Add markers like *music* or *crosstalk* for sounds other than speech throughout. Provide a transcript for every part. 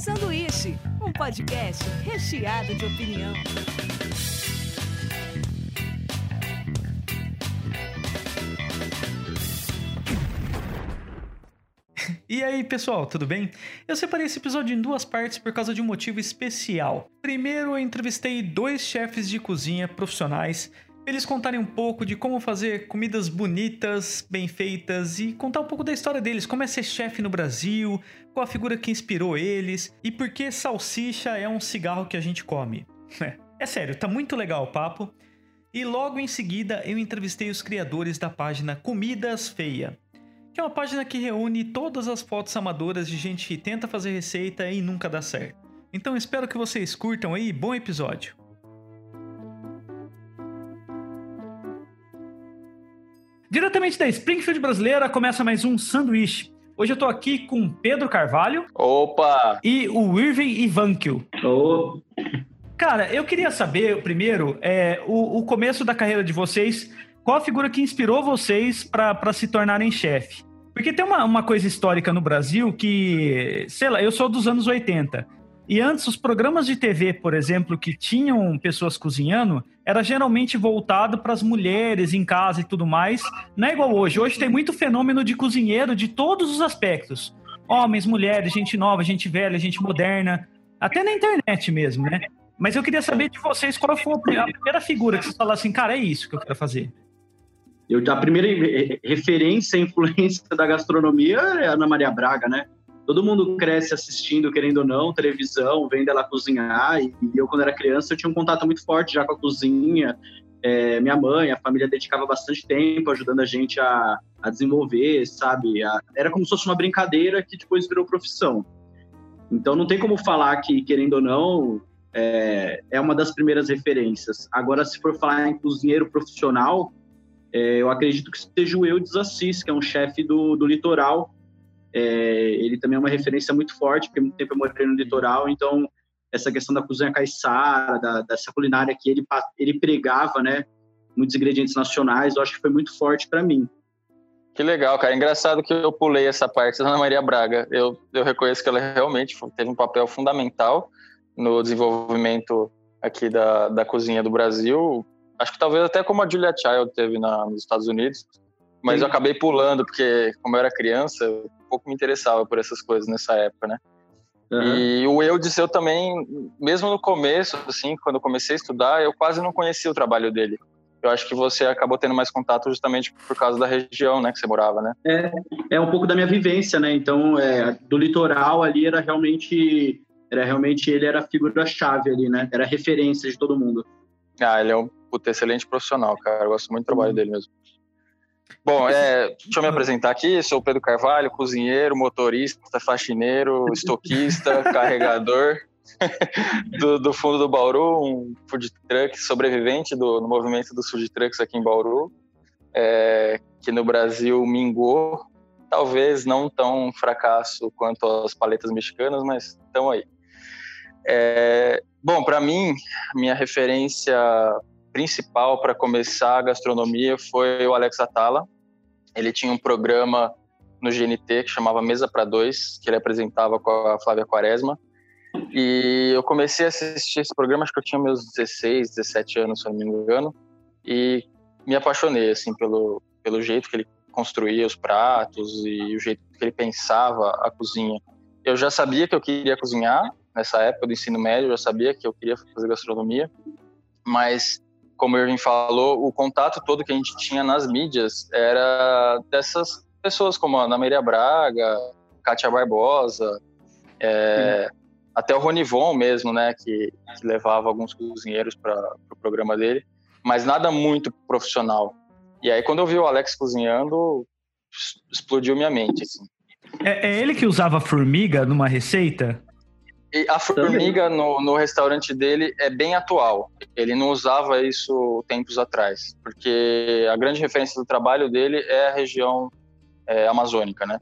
Sanduíche, um podcast recheado de opinião. E aí, pessoal, tudo bem? Eu separei esse episódio em duas partes por causa de um motivo especial. Primeiro, eu entrevistei dois chefes de cozinha profissionais eles contarem um pouco de como fazer comidas bonitas, bem feitas e contar um pouco da história deles, como é ser chefe no Brasil, qual a figura que inspirou eles e por que salsicha é um cigarro que a gente come. *laughs* É sério, tá muito legal o papo. E logo em seguida eu entrevistei os criadores da página Comidas Feia, que é uma página que reúne todas as fotos amadoras de gente que tenta fazer receita e nunca dá certo. Então espero que vocês curtam aí, bom episódio. Diretamente da Springfield brasileira, começa mais um sanduíche. Hoje eu tô aqui com Pedro Carvalho Opa! e o Irving Ivankil. Ô, Cara, eu queria saber, primeiro, é, o, o começo da carreira de vocês, qual a figura que inspirou vocês para se tornarem chefe? Porque tem uma, uma coisa histórica no Brasil que, sei lá, eu sou dos anos 80. E antes, os programas de TV, por exemplo, que tinham pessoas cozinhando, era geralmente voltado para as mulheres em casa e tudo mais. Não é igual hoje. Hoje tem muito fenômeno de cozinheiro de todos os aspectos: homens, mulheres, gente nova, gente velha, gente moderna, até na internet mesmo, né? Mas eu queria saber de vocês qual foi a pri- a primeira figura que vocês falaram assim, cara, é isso que eu quero fazer. eu, a primeira re- referência, influência da gastronomia é a Ana Maria Braga, né? Todo mundo cresce assistindo, querendo ou não, televisão, vendo ela cozinhar. E, eu, quando era criança, eu tinha um contato muito forte já com a cozinha. É, minha mãe, a família dedicava bastante tempo ajudando a gente a, a desenvolver, sabe? A- era como se fosse uma brincadeira que depois virou profissão. Então não tem como falar que, querendo ou não, é, é uma das primeiras referências. Agora, se for falar em cozinheiro profissional, é, eu acredito que seja o Eudes Assis, que é um chefe do, do litoral. É, ele também é uma referência muito forte, porque muito tempo eu morei no litoral, então essa questão da cozinha caiçara, da, dessa culinária que ele, ele pregava, né? Muitos ingredientes nacionais, eu acho que foi muito forte para mim. Que legal, cara. Engraçado que eu pulei essa parte da Ana Maria Braga. Eu, eu reconheço que ela realmente teve um papel fundamental no desenvolvimento aqui da, da cozinha do Brasil. Acho que talvez até como a Julia Child teve na, nos Estados Unidos. Mas eu acabei pulando, porque como eu era criança, eu pouco me interessava por essas coisas nessa época, né? Aham. E o Eudes, eu também, mesmo no começo, assim, quando eu comecei a estudar, eu quase não conhecia o trabalho dele. Eu acho que você acabou tendo mais contato justamente por causa da região, né, que você morava, né? é um pouco da minha vivência, né? Então, é, do litoral ali era realmente, era realmente ele era a figura chave ali, né? Era a referência de todo mundo. Ah, ele é um puta, excelente profissional, cara. Eu gosto muito do trabalho dele mesmo. Bom, é, deixa eu me apresentar aqui. Sou Pedro Carvalho, cozinheiro, motorista, faxineiro, estoquista, *laughs* carregador do, do fundo do Bauru, um food truck sobrevivente do, no movimento dos food trucks aqui em Bauru, é, que no Brasil mingou. Talvez não tão fracasso quanto as paletas mexicanas, mas estão aí. É, bom, para mim, minha referência principal para começar a gastronomia foi o Alex Atala. Ele tinha um programa no GNT que chamava Mesa para Dois, que ele apresentava com a Flávia Quaresma. E eu comecei a assistir esse programa, acho que eu tinha meus 16, 17 anos, se eu não me engano, e me apaixonei assim pelo pelo jeito que ele construía os pratos e o jeito que ele pensava a cozinha. Eu já sabia que eu queria cozinhar nessa época do ensino médio, eu já sabia que eu queria fazer gastronomia, mas como o Irving falou, o contato todo que a gente tinha nas mídias era dessas pessoas como a Ana Maria Braga, Kátia Barbosa, é, até o Ronivon mesmo, né, que, que levava alguns cozinheiros para o pro programa dele, mas nada muito profissional. E aí, quando eu vi o Alex cozinhando, explodiu minha mente, assim. É, é ele que usava formiga numa receita? E a formiga no, no restaurante dele é bem atual. Ele não usava isso tempos atrás, porque a grande referência do trabalho dele é a região é, amazônica, né?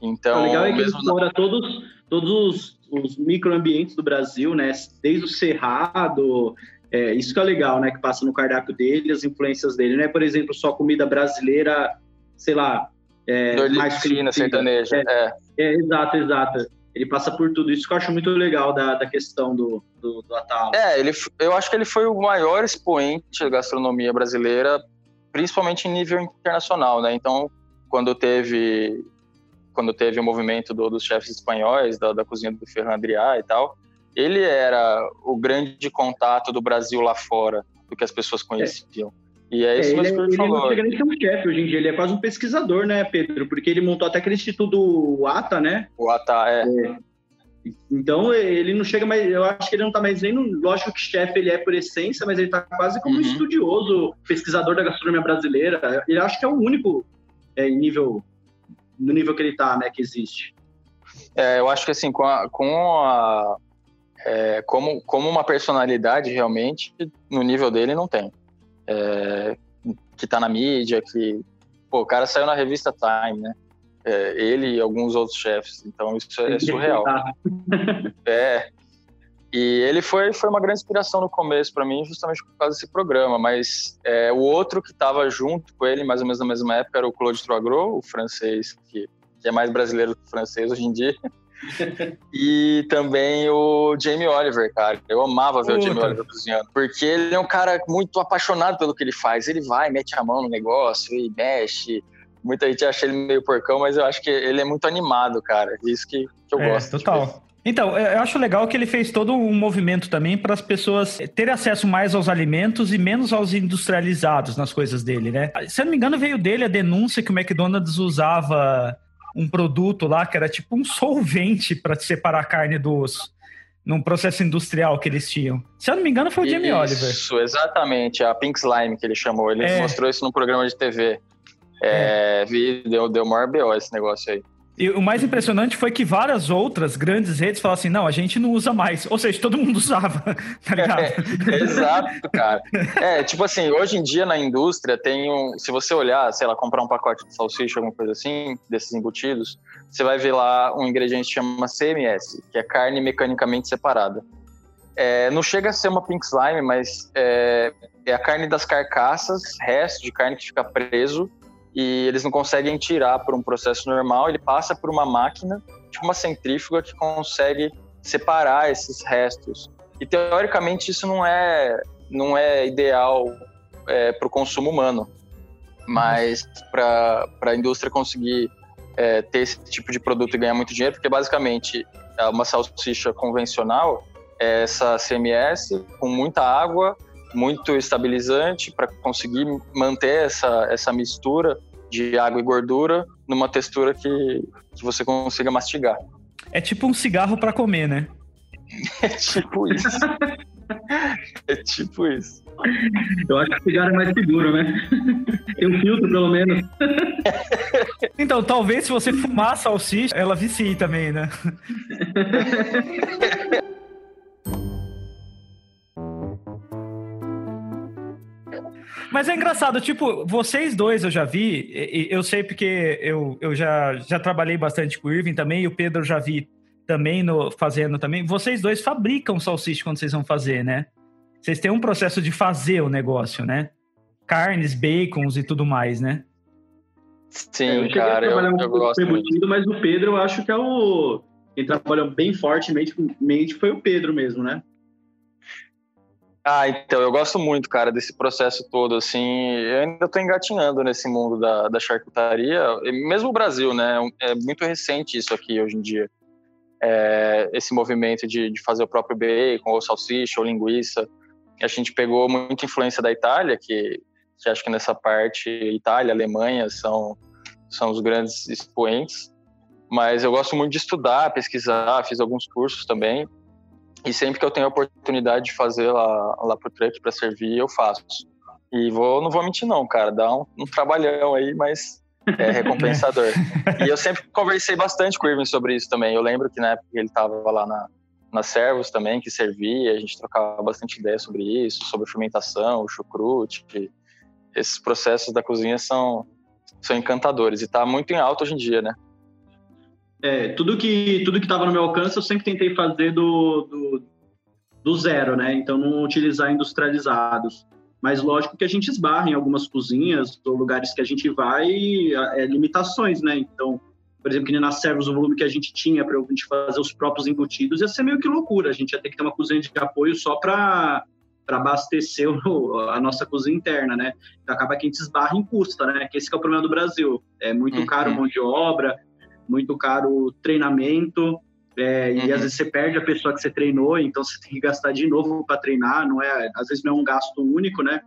Então, o legal é que ele mesmo na- explora todos, todos os, os microambientes do Brasil, né? Desde o cerrado, é, isso que é legal, né? Que passa no cardápio dele, as influências dele, né? Por exemplo, só comida brasileira, sei lá, é, mais conhecida. sertaneja. É. É, exato, exato. Ele passa por tudo. Isso que eu acho muito legal da, da questão do, do, do Atala. É, ele, eu acho que ele foi o maior expoente da gastronomia brasileira, principalmente em nível internacional, né? Então, quando teve quando teve o movimento do, dos chefes espanhóis, da, da cozinha do Ferran Adrià e tal, ele era o grande contato do Brasil lá fora, do que as pessoas conheciam. É. E é isso é, mesmo que ele, ele falou. Ele não chega nem ser um chefe hoje em dia, ele é quase um pesquisador, né, Pedro? Porque ele montou até aquele instituto ATA, né? O ATA, é. é. Então ele não chega mais, eu acho que ele não tá mais nem no, lógico que chefe ele é por essência, mas ele tá quase como uhum. um estudioso, pesquisador da gastronomia brasileira. Ele acho que é o único é, nível no nível que ele tá, né, que existe. É, eu acho que assim, com a, com a é, como, como uma personalidade realmente, no nível dele não tem é, que tá na mídia, que. Pô, o cara saiu na revista Time, né? É, ele e alguns outros chefes. Então isso é surreal. *laughs* é. E ele foi, foi uma grande inspiração no começo para mim, justamente por causa desse programa. Mas é, o outro que estava junto com ele, mais ou menos na mesma época, era o Claude Troagro, o francês, que, que é mais brasileiro que francês hoje em dia. E também o Jamie Oliver, cara. Eu amava ver Puta. o Jamie Oliver cozinhando. Porque ele é um cara muito apaixonado pelo que ele faz. Ele vai, mete a mão no negócio e mexe. Muita gente acha ele meio porcão, mas eu acho que ele é muito animado, cara. Isso que, que eu é, gosto. Total. Então, eu acho legal que ele fez todo um movimento também para as pessoas terem acesso mais aos alimentos e menos aos industrializados nas coisas dele, né? Se eu não me engano, veio dele a denúncia que o McDonald's usava um produto lá que era tipo um solvente para separar a carne do osso. Num processo industrial que eles tinham. Se eu não me engano, foi o Jamie isso, Oliver. Isso, exatamente. A Pink Slime que ele chamou. Ele é. mostrou isso num programa de TV. É, é. Vi, deu, deu maior BO esse negócio aí. E o mais impressionante foi que várias outras grandes redes falaram assim: não, a gente não usa mais. Ou seja, todo mundo *laughs* usava, tá ligado? É, exato, cara. É, tipo assim, hoje em dia na indústria tem um. Se você olhar, sei lá, comprar um pacote de salsicha, alguma coisa assim, desses embutidos, você vai ver lá um ingrediente que chama CMS, que é carne mecanicamente separada. É, não chega a ser uma pink slime, mas é, é a carne das carcaças, resto de carne que fica preso e eles não conseguem tirar por um processo normal, ele passa por uma máquina, tipo uma centrífuga, que consegue separar esses restos. E teoricamente isso não é, não é ideal é, para o consumo humano, mas para a indústria conseguir é, ter esse tipo de produto e ganhar muito dinheiro, porque basicamente é uma salsicha convencional é essa CMS com muita água, muito estabilizante para conseguir manter essa, essa mistura de água e gordura numa textura que, que você consiga mastigar. É tipo um cigarro para comer, né? *laughs* é tipo isso. é tipo isso. Eu acho que o cigarro é mais seguro, né? Tem um filtro, pelo menos. então, talvez se você fumar salsicha, ela vicie também, né? *laughs* Mas é engraçado, tipo, vocês dois eu já vi, eu sei porque eu, eu já, já trabalhei bastante com o Irving também, e o Pedro já vi também no, fazendo também. Vocês dois fabricam salsicha quando vocês vão fazer, né? Vocês têm um processo de fazer o negócio, né? Carnes, bacons e tudo mais, né? Sim, eu cara, eu, um eu gosto embutido, Mas o Pedro, eu acho que é o... Quem trabalhou bem fortemente foi o Pedro mesmo, né? Ah, então, eu gosto muito, cara, desse processo todo, assim, eu ainda tô engatinhando nesse mundo da, da charcutaria, mesmo o Brasil, né, é muito recente isso aqui hoje em dia, é, esse movimento de, de fazer o próprio bacon, ou salsicha, ou linguiça, a gente pegou muita influência da Itália, que, que acho que nessa parte, Itália, Alemanha são, são os grandes expoentes, mas eu gosto muito de estudar, pesquisar, fiz alguns cursos também, e sempre que eu tenho a oportunidade de fazer lá, lá pro truck para servir, eu faço. E vou, não vou mentir não, cara, dá um, um trabalhão aí, mas é *laughs* recompensador. e eu sempre conversei bastante com o Irving sobre isso também. Eu lembro que na época ele estava lá na, na Servos também, que servia, a gente trocava bastante ideia sobre isso, sobre fermentação, o chucrute. Esses processos da cozinha são, são encantadores e tá muito em alta hoje em dia, né? É, tudo que tudo que estava no meu alcance eu sempre tentei fazer do, do, do, zero, né? Então não utilizar industrializados. Mas lógico que a gente esbarra em algumas cozinhas ou lugares que a gente vai, é, limitações, né? Então por exemplo, que nem nas servos, o volume que a gente tinha para a gente fazer os próprios embutidos, ia ser meio que loucura. A gente ia ter que ter uma cozinha de apoio só para para abastecer o, a nossa cozinha interna, né? Então acaba que a gente esbarra em custa, né? Que esse que é o problema do Brasil. É muito uhum. caro mão de obra, muito caro treinamento, é, uhum. e às vezes você perde a pessoa que você treinou, então você tem que gastar de novo para treinar, não é? Às vezes não é um gasto único, né?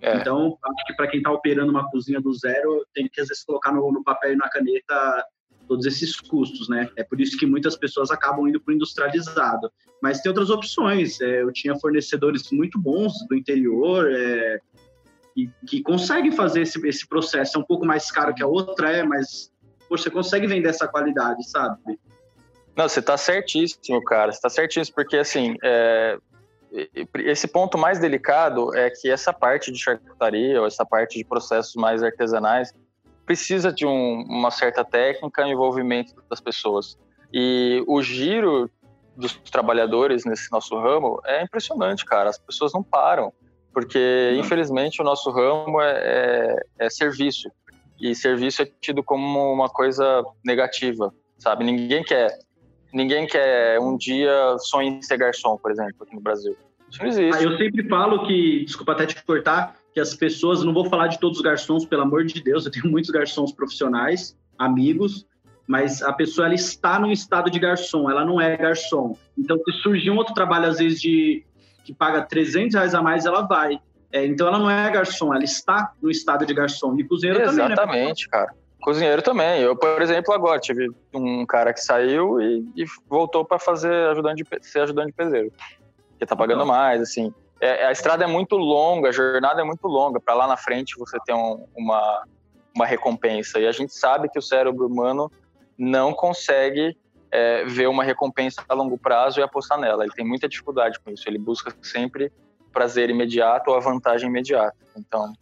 É. Então, acho que para quem está operando uma cozinha do zero, tem que às vezes colocar no, no papel e na caneta todos esses custos, né? É por isso que muitas pessoas acabam indo para o industrializado. Mas tem outras opções. É, eu tinha fornecedores muito bons do interior é, e, que conseguem fazer esse, esse processo. É um pouco mais caro que a outra, é, mas poxa, você consegue vender essa qualidade, sabe? Não, você está certíssimo, cara. Você está certíssimo, porque assim, é, esse ponto mais delicado é que essa parte de charcutaria ou essa parte de processos mais artesanais precisa de um, uma certa técnica e envolvimento das pessoas. E o giro dos trabalhadores nesse nosso ramo é impressionante, cara. As pessoas não param, porque uhum. infelizmente o nosso ramo é, é, é, serviço e serviço é tido como uma coisa negativa, sabe? Ninguém quer, ninguém quer um dia sonhar em ser garçom, por exemplo, aqui no Brasil. Isso não existe. Ah, eu sempre falo que, desculpa até te cortar, que as pessoas, não vou falar de todos os garçons, pelo amor de Deus, eu tenho muitos garçons profissionais, amigos, mas a pessoa ela está no estado de garçom, ela não é garçom. Então, se surgir um outro trabalho, às vezes, de que paga 300 reais a mais, ela vai. É, então, ela não é garçom, ela está no estado de garçom. E cozinheiro Exatamente, também, né? Exatamente, cara. Cozinheiro também. Eu, por exemplo, agora tive um cara que saiu e, e voltou para fazer ajudante de, ser ajudante de pedreiro, que tá pagando então. mais, assim. É, a estrada é muito longa, a jornada é muito longa. Para lá na frente você ter um, uma uma recompensa. E a gente sabe que o cérebro humano não consegue é, ver uma recompensa a longo prazo e apostar nela. Ele tem muita dificuldade com isso. Ele busca sempre prazer imediato ou a vantagem imediata. Então,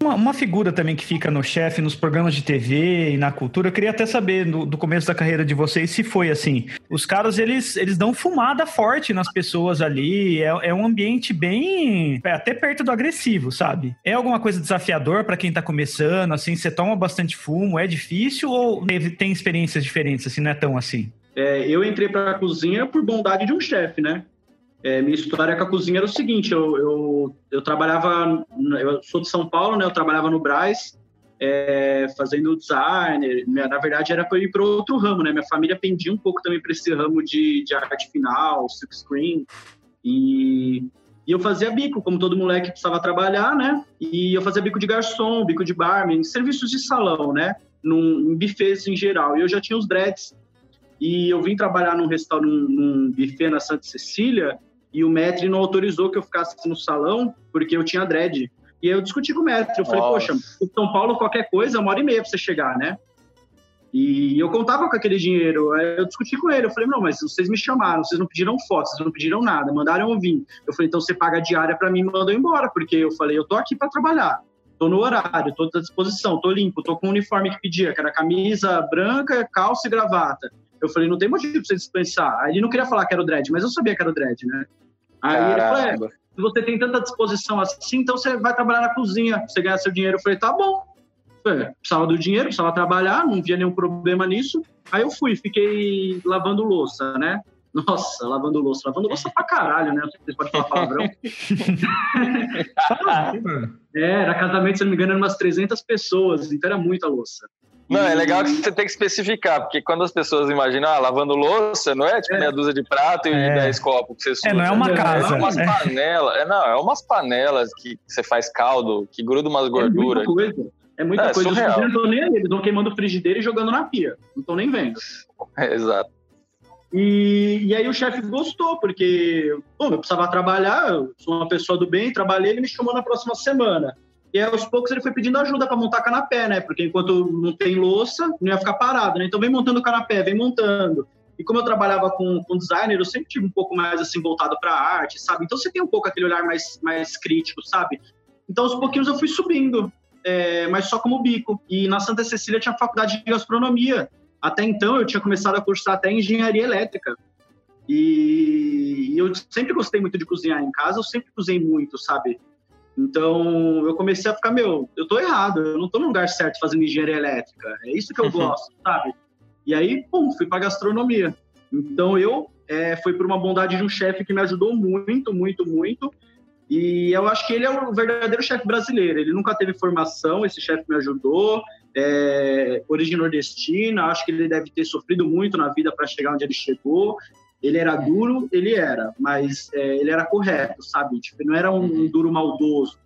uma, uma, figura também que fica no chefe, nos programas de TV e na cultura, eu queria até saber no, do começo da carreira de vocês se foi assim. Os caras, eles, eles dão fumada forte nas pessoas ali, é, é um ambiente bem, é até perto do agressivo, sabe? É alguma coisa desafiador para quem tá começando, assim, você toma bastante fumo, é difícil ou tem experiências diferentes, assim, não é tão assim? É, eu entrei para a cozinha por bondade de um chefe, né? É, minha história com a cozinha era o seguinte: eu, eu, eu, trabalhava, eu sou de São Paulo, né? Eu trabalhava no Braz, é, fazendo designer. Na verdade, era para ir para outro ramo, né? Minha família pendia um pouco também para esse ramo de, de arte final, silk screen. E, e eu fazia bico, como todo moleque precisava trabalhar, né? E eu fazia bico de garçom, bico de barman, serviços de salão, né? Num, em buffets em geral. E eu já tinha os dreads. E eu vim trabalhar num restaurante, num, num buffet na Santa Cecília, e o Metri não autorizou que eu ficasse no salão porque eu tinha dread. E aí eu discuti com o Metri, eu falei, Nossa. poxa, São Paulo qualquer coisa, uma hora e meia pra você chegar, né? E eu contava com aquele dinheiro, aí eu discuti com ele, eu falei, não, mas vocês me chamaram, vocês não pediram fotos, vocês não pediram nada, mandaram eu vir. Eu falei, então você paga a diária para mim e manda eu embora, porque eu falei, eu tô aqui para trabalhar, tô no horário, tô à disposição, tô limpo, tô com o uniforme que pedia, que era camisa branca, calça e gravata. Eu falei, não tem motivo pra você dispensar. Aí ele não queria falar que era o dread, mas eu sabia que era o dread, né? Aí Caramba. ele falou, é, se você tem tanta disposição assim, então você vai trabalhar na cozinha, você ganha seu dinheiro. Eu falei, tá bom. Falei, precisava do dinheiro, precisava trabalhar, não via nenhum problema nisso. Aí eu fui, fiquei lavando louça, né? Nossa, lavando louça. Lavando louça pra caralho, né? Vocês podem falar palavrão. *laughs* é, era casamento, se não me engano, eram umas 300 pessoas, então era muita louça. Não, é legal que você tem que especificar, porque quando as pessoas imaginam, ah, lavando louça, não é tipo é. meia dúzia de prato e é. dez copos que você suja. É, não é uma casa. É umas é. panelas, é, não, é umas panelas que você faz caldo, que gruda umas gorduras. É muita coisa. É muita é, coisa. Os não estão nem ali, eles vão queimando frigideira e jogando na pia. Não estão nem vendo. É, *laughs* exato. E, e aí o chefe gostou, porque pô, eu precisava trabalhar, eu sou uma pessoa do bem, trabalhei, ele me chamou na próxima semana. E aos poucos ele foi pedindo ajuda para montar canapé, né? Porque enquanto não tem louça, não ia ficar parado, né? Então vem montando canapé, vem montando. E como eu trabalhava com, com designer, eu sempre tive um pouco mais assim voltado para arte, sabe? Então você tem um pouco aquele olhar mais, mais crítico, sabe? Então aos pouquinhos eu fui subindo, é, mas só como bico. E na Santa Cecília tinha faculdade de gastronomia. Até então eu tinha começado a cursar até engenharia elétrica. E eu sempre gostei muito de cozinhar em casa, eu sempre cozinhei muito, sabe? Então, eu comecei a ficar, meu, eu tô errado, eu não tô no lugar certo fazendo engenharia elétrica. É isso que eu gosto, sabe? E aí, pum, fui para gastronomia. Então eu é, foi por uma bondade de um chefe que me ajudou muito, muito, muito. E eu acho que ele é o verdadeiro chefe brasileiro. Ele nunca teve formação, esse chefe me ajudou. É, origem nordestina, acho que ele deve ter sofrido muito na vida para chegar onde ele chegou. Ele era duro, ele era, mas é, ele era correto, sabe? Tipo, não era um, um duro maldoso.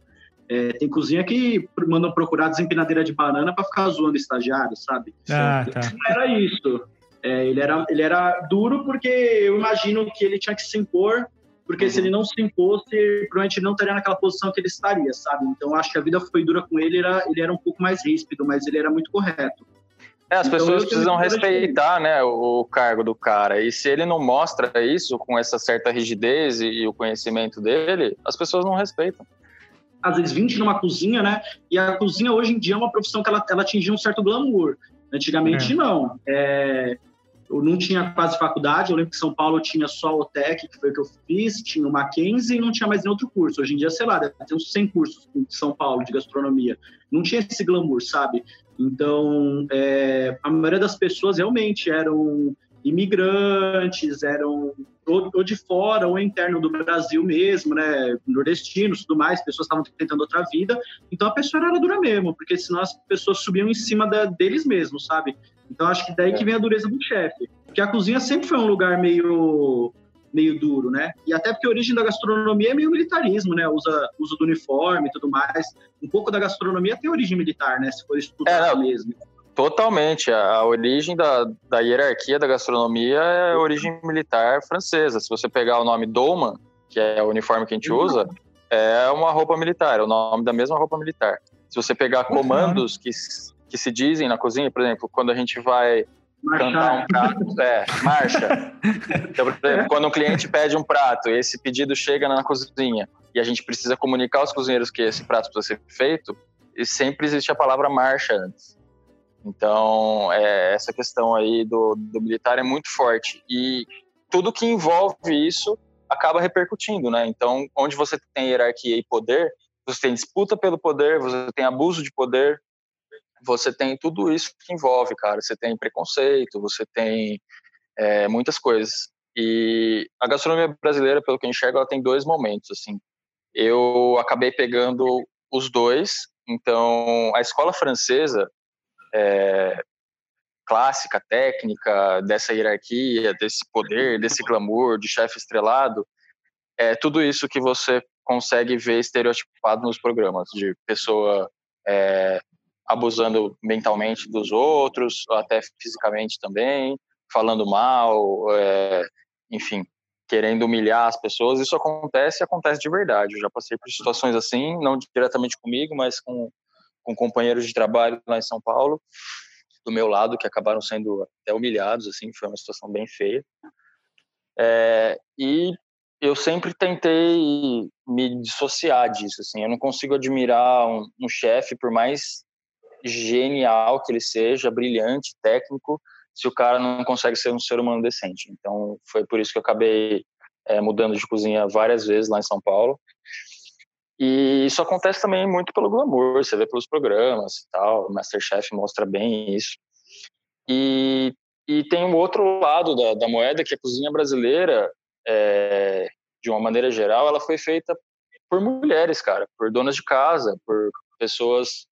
É, tem cozinha que mandam procurar desempinadeira de banana para ficar zoando estagiário, sabe? Ah, tá. Não era isso. É, ele, era, ele era duro porque eu imagino que ele tinha que se impor, porque uhum. se ele não se impôsse, provavelmente não estaria naquela posição que ele estaria, sabe? Então acho que a vida foi dura com ele, ele era, ele era um pouco mais ríspido, mas ele era muito correto. É, as então, pessoas precisam respeitar né, o cargo do cara. E se ele não mostra isso com essa certa rigidez e, e o conhecimento dele, as pessoas não respeitam. Às vezes 20 numa cozinha, né? E a cozinha hoje em dia é uma profissão que ela, ela atingiu um certo glamour. Antigamente é. não. É, eu não tinha quase faculdade, eu lembro que São Paulo tinha só o TEC, que foi o que eu fiz, tinha o Mackenzie e não tinha mais nenhum outro curso. Hoje em dia, sei lá, deve ter uns 100 cursos em São Paulo de gastronomia. Não tinha esse glamour, sabe? Então, é, a maioria das pessoas realmente eram imigrantes, eram ou, ou, de fora ou interno do Brasil mesmo, né, nordestinos, tudo mais, pessoas estavam tentando outra vida, então a pessoa era dura mesmo, porque senão as pessoas subiam em cima da, deles mesmos, sabe? Então acho que daí que vem a dureza do chefe, porque a cozinha sempre foi um lugar meio meio duro, né? E até porque a origem da gastronomia é meio militarismo, né? Usa uso do uniforme e tudo mais. Um pouco da gastronomia tem origem militar, né? Se for estudar é, mesmo. Totalmente. A origem da, da hierarquia da gastronomia é a origem militar francesa. Se você pegar o nome Dolman, que é o uniforme que a gente uhum. usa, é uma roupa militar, é o nome da mesma roupa militar. Se você pegar comandos que, que se dizem na cozinha, por exemplo, quando a gente vai cantar um prato, é, marcha. *laughs* Então, por exemplo, quando um cliente pede um prato e esse pedido chega na cozinha e a gente precisa comunicar aos cozinheiros que esse prato precisa ser feito, e sempre existe a palavra marcha antes. Então, é, essa questão aí do, do militar é muito forte. E tudo que envolve isso acaba repercutindo, né? Então, onde você tem hierarquia e poder, você tem disputa pelo poder, você tem abuso de poder, você tem tudo isso que envolve, cara. Você tem preconceito, você tem é, muitas coisas. E a gastronomia brasileira, pelo que eu enxergo, ela tem dois momentos, assim. Eu acabei pegando os dois. Então, a escola francesa, é, clássica, técnica, dessa hierarquia, desse poder, desse glamour, de chefe estrelado, é tudo isso que você consegue ver estereotipado nos programas, de pessoa é, abusando mentalmente dos outros, ou até fisicamente também, falando mal, é, enfim, querendo humilhar as pessoas. Isso acontece e acontece de verdade. Eu já passei por situações assim, não diretamente comigo, mas com, com companheiros de trabalho lá em São Paulo, do meu lado, que acabaram sendo até humilhados, assim, foi uma situação bem feia. É, e eu sempre tentei me dissociar disso, assim, eu não consigo admirar um, um chefe, por mais genial que ele seja, brilhante, técnico, se o cara não consegue ser um ser humano decente. Então, foi por isso que eu acabei é, mudando de cozinha várias vezes lá em São Paulo. E isso acontece também muito pelo glamour, você vê pelos programas e tal, o Masterchef mostra bem isso. E, e tem o outro lado da, da moeda, que a cozinha brasileira, é, de uma maneira geral, ela foi feita por mulheres, cara, por donas de casa, por pessoas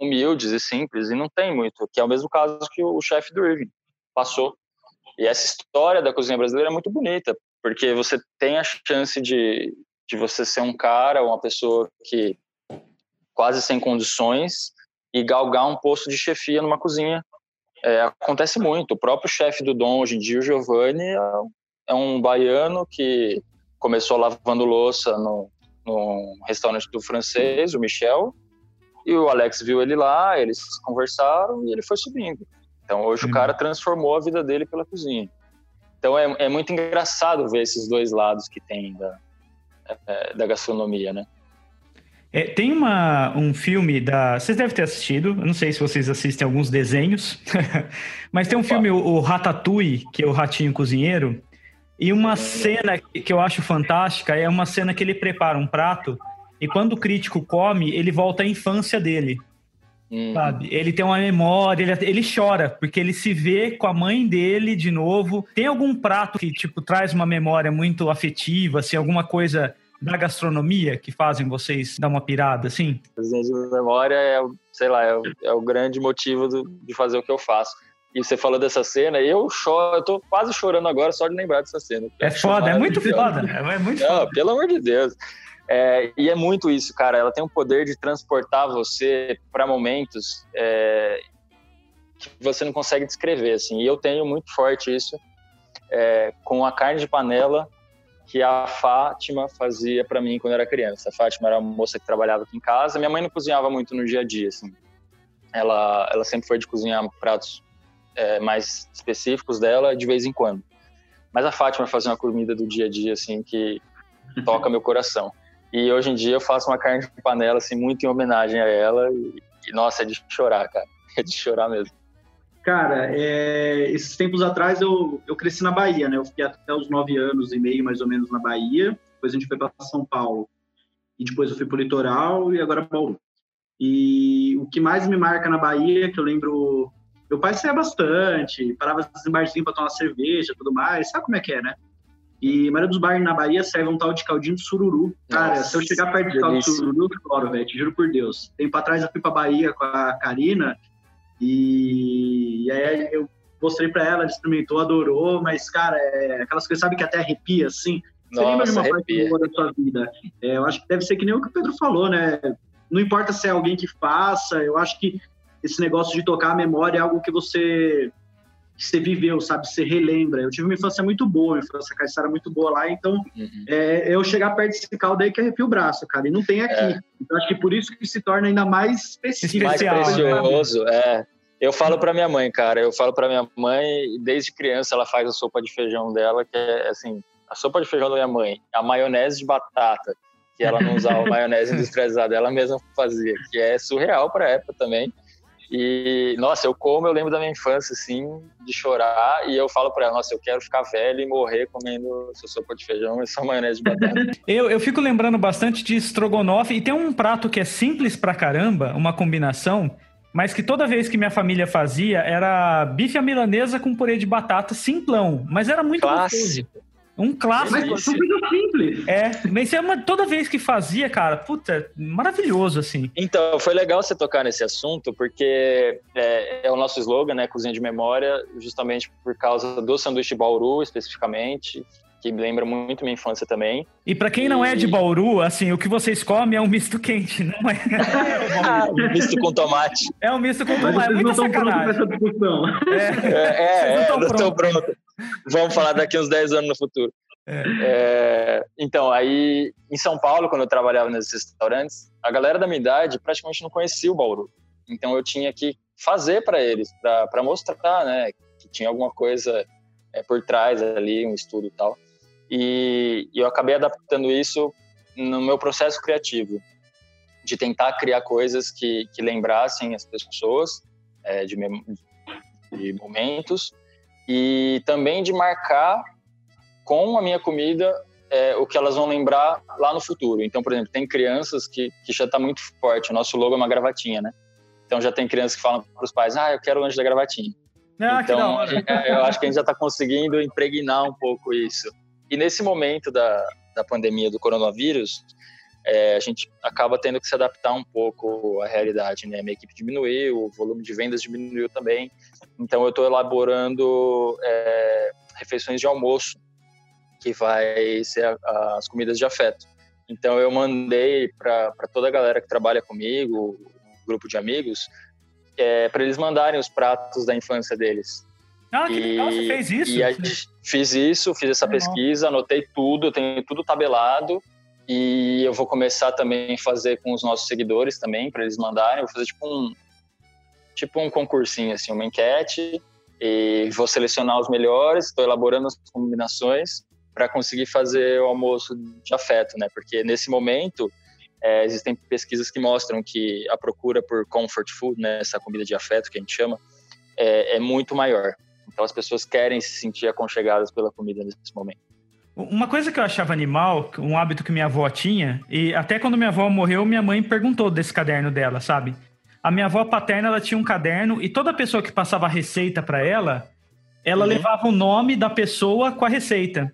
humildes e simples, e não tem muito, que é o mesmo caso que o chefe do Irving passou. E essa história da cozinha brasileira é muito bonita, porque você tem a chance de, de você ser um cara, uma pessoa que quase sem condições e galgar um posto de chefia numa cozinha. É, acontece muito. O próprio chefe do Dom hoje em dia, o Giovanni, é, é um baiano que começou lavando louça no, no restaurante do francês, o Michel, e o Alex viu ele lá, eles conversaram e ele foi subindo. Então hoje o cara transformou a vida dele pela cozinha. Então é, é muito engraçado ver esses dois lados que tem da, é, da gastronomia, né? É, tem uma, um filme da. Vocês devem ter assistido, eu não sei se vocês assistem alguns desenhos, *laughs* mas tem um filme, o, o Ratatouille, que é o Ratinho Cozinheiro, e uma cena que eu acho fantástica é uma cena que ele prepara um prato e quando o crítico come, ele volta à infância dele. Hum. Sabe? Ele tem uma memória, ele, ele chora, porque ele se vê com a mãe dele de novo. Tem algum prato que, tipo, traz uma memória muito afetiva, assim, alguma coisa da gastronomia que fazem vocês dar uma pirada, assim? Cozinha de memória é, sei lá, é o, é o grande motivo do, de fazer o que eu faço. E você falou dessa cena, e eu choro, eu tô quase chorando agora só de lembrar dessa cena. É foda, é muito foda. É muito Não, foda. Pelo amor de Deus. É, e é muito isso, cara. Ela tem o poder de transportar você para momentos é, que você não consegue descrever, assim. E eu tenho muito forte isso é, com a carne de panela que a Fátima fazia para mim quando eu era criança. A Fátima era uma moça que trabalhava aqui em casa. Minha mãe não cozinhava muito no dia a dia, assim. Ela, ela sempre foi de cozinhar pratos é, mais específicos dela de vez em quando. Mas a Fátima fazia uma comida do dia a dia, assim, que toca meu coração. E hoje em dia eu faço uma carne de panela, assim, muito em homenagem a ela. E, e nossa, é de chorar, cara. *laughs* É de chorar mesmo. Cara, é, esses tempos atrás eu, eu cresci na Bahia, né? Eu fiquei até os nove anos e meio, mais ou menos, na Bahia. Depois a gente foi para São Paulo. E depois eu fui para o litoral e agora Bauru. E o que mais me marca na Bahia, que eu lembro... Meu pai saía bastante, parava em barzinho para tomar cerveja tudo mais. Sabe como é que é, né? E a maioria dos bares na Bahia serve um tal de caldinho de sururu. Cara, Nossa, se eu chegar perto de caldo de sururu, eu choro, velho. Te juro por Deus. Tempo atrás eu fui pra Bahia com a Karina e, e aí eu mostrei pra ela, ela experimentou, adorou, mas, cara, é aquelas coisas, sabe, que até arrepia, assim. Você Nossa, lembra de uma arrepia. parte da sua vida? É, eu acho que deve ser que nem o que o Pedro falou, né? Não importa se é alguém que faça, eu acho que esse negócio de tocar a memória é algo que você que você viveu, sabe? Você relembra. Eu tive uma infância muito boa, uma infância caiçara muito boa lá, então uhum. é, eu chegar perto desse caldo aí que arrepio o braço, cara, e não tem aqui. É. Então acho que por isso que se torna ainda mais específico. Mais precioso, é. Eu falo para minha mãe, cara, eu falo para minha mãe, desde criança ela faz a sopa de feijão dela, que é assim, a sopa de feijão da minha mãe, a maionese de batata, que ela não usava *laughs* maionese industrializada, ela mesma fazia, que é surreal para época também. E, nossa, eu como, eu lembro da minha infância, assim, de chorar, e eu falo para ela, nossa, eu quero ficar velho e morrer comendo essa sopa de feijão e essa maionese de batata. *laughs* eu, eu fico lembrando bastante de estrogonofe, e tem um prato que é simples pra caramba, uma combinação, mas que toda vez que minha família fazia era bife à milanesa com purê de batata simplão, mas era muito Clássico. Gostoso. Um clássico. Mas assim. simples. É, mas é uma, toda vez que fazia, cara, puta, maravilhoso, assim. Então, foi legal você tocar nesse assunto, porque é, é o nosso slogan, né, Cozinha de Memória, justamente por causa do sanduíche Bauru, especificamente, que me lembra muito minha infância também. E para quem não é de Bauru, assim, o que vocês comem é um misto quente, não é? é *laughs* misto com tomate. É um misto com tomate, é muita sacanagem. Essa discussão. É, é, é, não estou pronto. Vamos falar daqui uns 10 anos no futuro. É. É, então, aí em São Paulo, quando eu trabalhava nesses restaurantes, a galera da minha idade praticamente não conhecia o Bauru. Então eu tinha que fazer para eles, para mostrar, né, que tinha alguma coisa é, por trás ali, um estudo e tal. E, e eu acabei adaptando isso no meu processo criativo, de tentar criar coisas que, que lembrassem as pessoas é, de, de momentos e também de marcar com a minha comida é, o que elas vão lembrar lá no futuro. Então, por exemplo, tem crianças que, que já está muito forte. O nosso logo é uma gravatinha, né? Então já tem crianças que falam para os pais: ah, eu quero o lanche da gravatinha. Ah, então, é, eu acho que a gente já está conseguindo impregnar um pouco isso. E nesse momento da, da pandemia do coronavírus, é, a gente acaba tendo que se adaptar um pouco à realidade, né? Minha equipe diminuiu, o volume de vendas diminuiu também. Então, eu estou elaborando é, refeições de almoço, que vai ser a, a, as comidas de afeto. Então, eu mandei para toda a galera que trabalha comigo, um grupo de amigos, é, para eles mandarem os pratos da infância deles. Ah, que e, legal, você fez isso? E fiz isso, fiz essa pesquisa, anotei tudo, tenho tudo tabelado. E eu vou começar também a fazer com os nossos seguidores também, para eles mandarem. Eu vou fazer tipo um, tipo um concursinho, assim, uma enquete. E vou selecionar os melhores, estou elaborando as combinações para conseguir fazer o almoço de afeto, né? Porque nesse momento é, existem pesquisas que mostram que a procura por comfort food, né, essa comida de afeto que a gente chama, é, é muito maior. Então as pessoas querem se sentir aconchegadas pela comida nesse momento. Uma coisa que eu achava animal, um hábito que minha avó tinha, e até quando minha avó morreu, minha mãe perguntou desse caderno dela, sabe? a minha avó paterna ela tinha um caderno e toda pessoa que passava a receita para ela, ela Uhum. levava o nome da pessoa com a receita.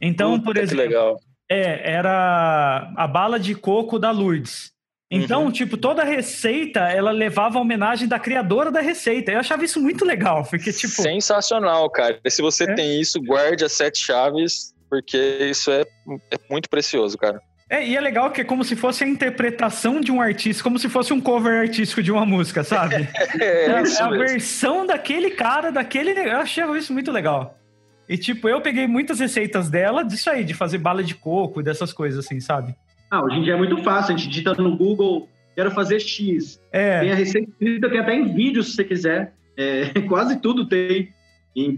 Então, Puta, por que exemplo, legal. é, era a bala de coco da Lourdes. Então, Uhum. tipo, toda receita, ela levava a homenagem da criadora da receita. Eu achava isso muito legal, porque, tipo... Sensacional, cara. Se você É. tem isso, guarde as sete chaves, porque isso é, é muito precioso, cara. É, e é legal que é como se fosse a interpretação de um artista, como se fosse um cover artístico de uma música, sabe? É, É, isso é a mesmo. versão daquele cara, daquele. Eu achava isso muito legal. E, tipo, eu peguei muitas receitas dela disso aí, de fazer bala de coco e dessas coisas, assim, sabe? Ah, hoje em dia é muito fácil, a gente digita no Google, quero fazer X. É. Tem a receita escrita, tem até em vídeo se você quiser. É, *laughs* quase tudo tem.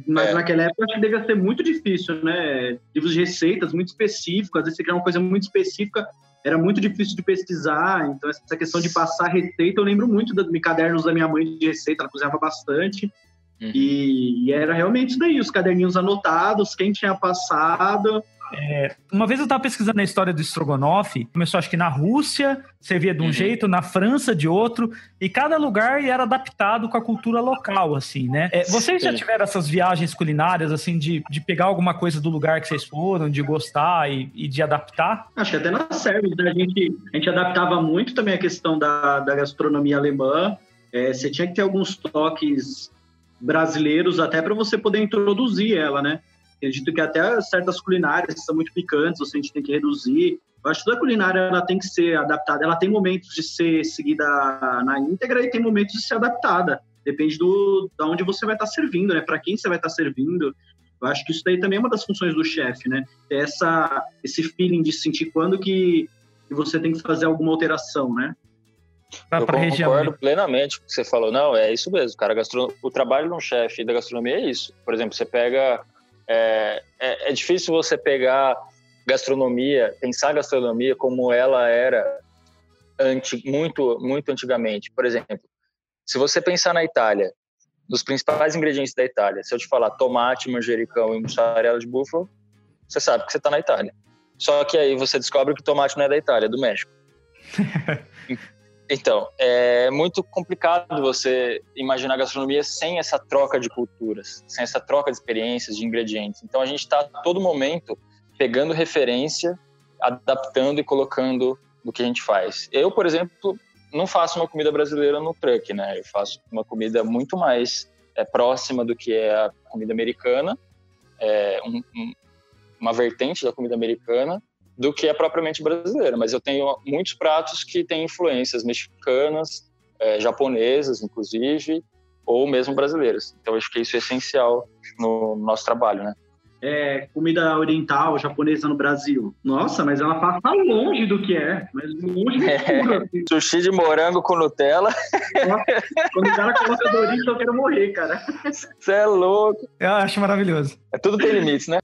Mas É. naquela época eu acho que devia ser muito difícil, né? Livros de receitas muito específicos, às vezes você quer uma coisa muito específica, era muito difícil de pesquisar. Então, essa questão de passar receita, eu lembro muito dos cadernos da minha mãe de receita, ela cozinhava bastante. Uhum. E, e era realmente isso daí, os caderninhos anotados, quem tinha passado. Uma vez eu tava pesquisando a história do estrogonofe, começou acho que na Rússia, servia de um Uhum. jeito, na França de outro, e cada lugar era adaptado com a cultura local, assim, né? É, vocês já tiveram essas viagens culinárias, assim, de, de pegar alguma coisa do lugar que vocês foram, de gostar e, e de adaptar? Acho que até na Sérvia, né? a, gente, a gente adaptava muito também a questão da, da gastronomia alemã. É, você tinha que ter alguns toques brasileiros até para você poder introduzir ela, né? Acredito que até certas culinárias são muito picantes, você a gente tem que reduzir. Eu acho que toda culinária ela tem que ser adaptada. Ela tem momentos de ser seguida na íntegra e tem momentos de ser adaptada. Depende do da onde você vai estar servindo, né? Para quem você vai estar servindo. Eu acho que isso daí também é uma das funções do chefe, né? Ter essa, esse feeling de sentir quando que, que você tem que fazer alguma alteração, né? Pra, Eu região. concordo plenamente com o que você falou. Não, é isso mesmo, cara. Gastro... O trabalho de um chefe da gastronomia é isso. Por exemplo, você pega. É, é, é difícil você pegar gastronomia, pensar gastronomia como ela era anti... muito, muito antigamente. Por exemplo, se você pensar na Itália, nos principais ingredientes da Itália, se eu te falar tomate, manjericão e mussarela de búfalo, você sabe que você está na Itália. Só que aí você descobre que tomate não é da Itália, é do México. *laughs* Então, é muito complicado você imaginar gastronomia sem essa troca de culturas, sem essa troca de experiências, de ingredientes. Então, a gente está todo momento pegando referência, adaptando e colocando no que a gente faz. Eu, por exemplo, não faço uma comida brasileira no truck, né? Eu faço uma comida muito mais é, próxima do que é a comida americana, é, um, um, uma vertente da comida americana, do que é propriamente brasileira. Mas eu tenho muitos pratos que têm influências mexicanas, é, japonesas, inclusive, ou mesmo brasileiras. Então, acho que isso é essencial no nosso trabalho, né? É, comida oriental, japonesa no Brasil. Nossa, mas ela passa longe do que é. Mas longe do É. assim. Sushi de morango com Nutella, Quando o cara coloca Doritos, eu quero morrer, cara. você é louco. Eu acho maravilhoso. É, tudo tem limites, né?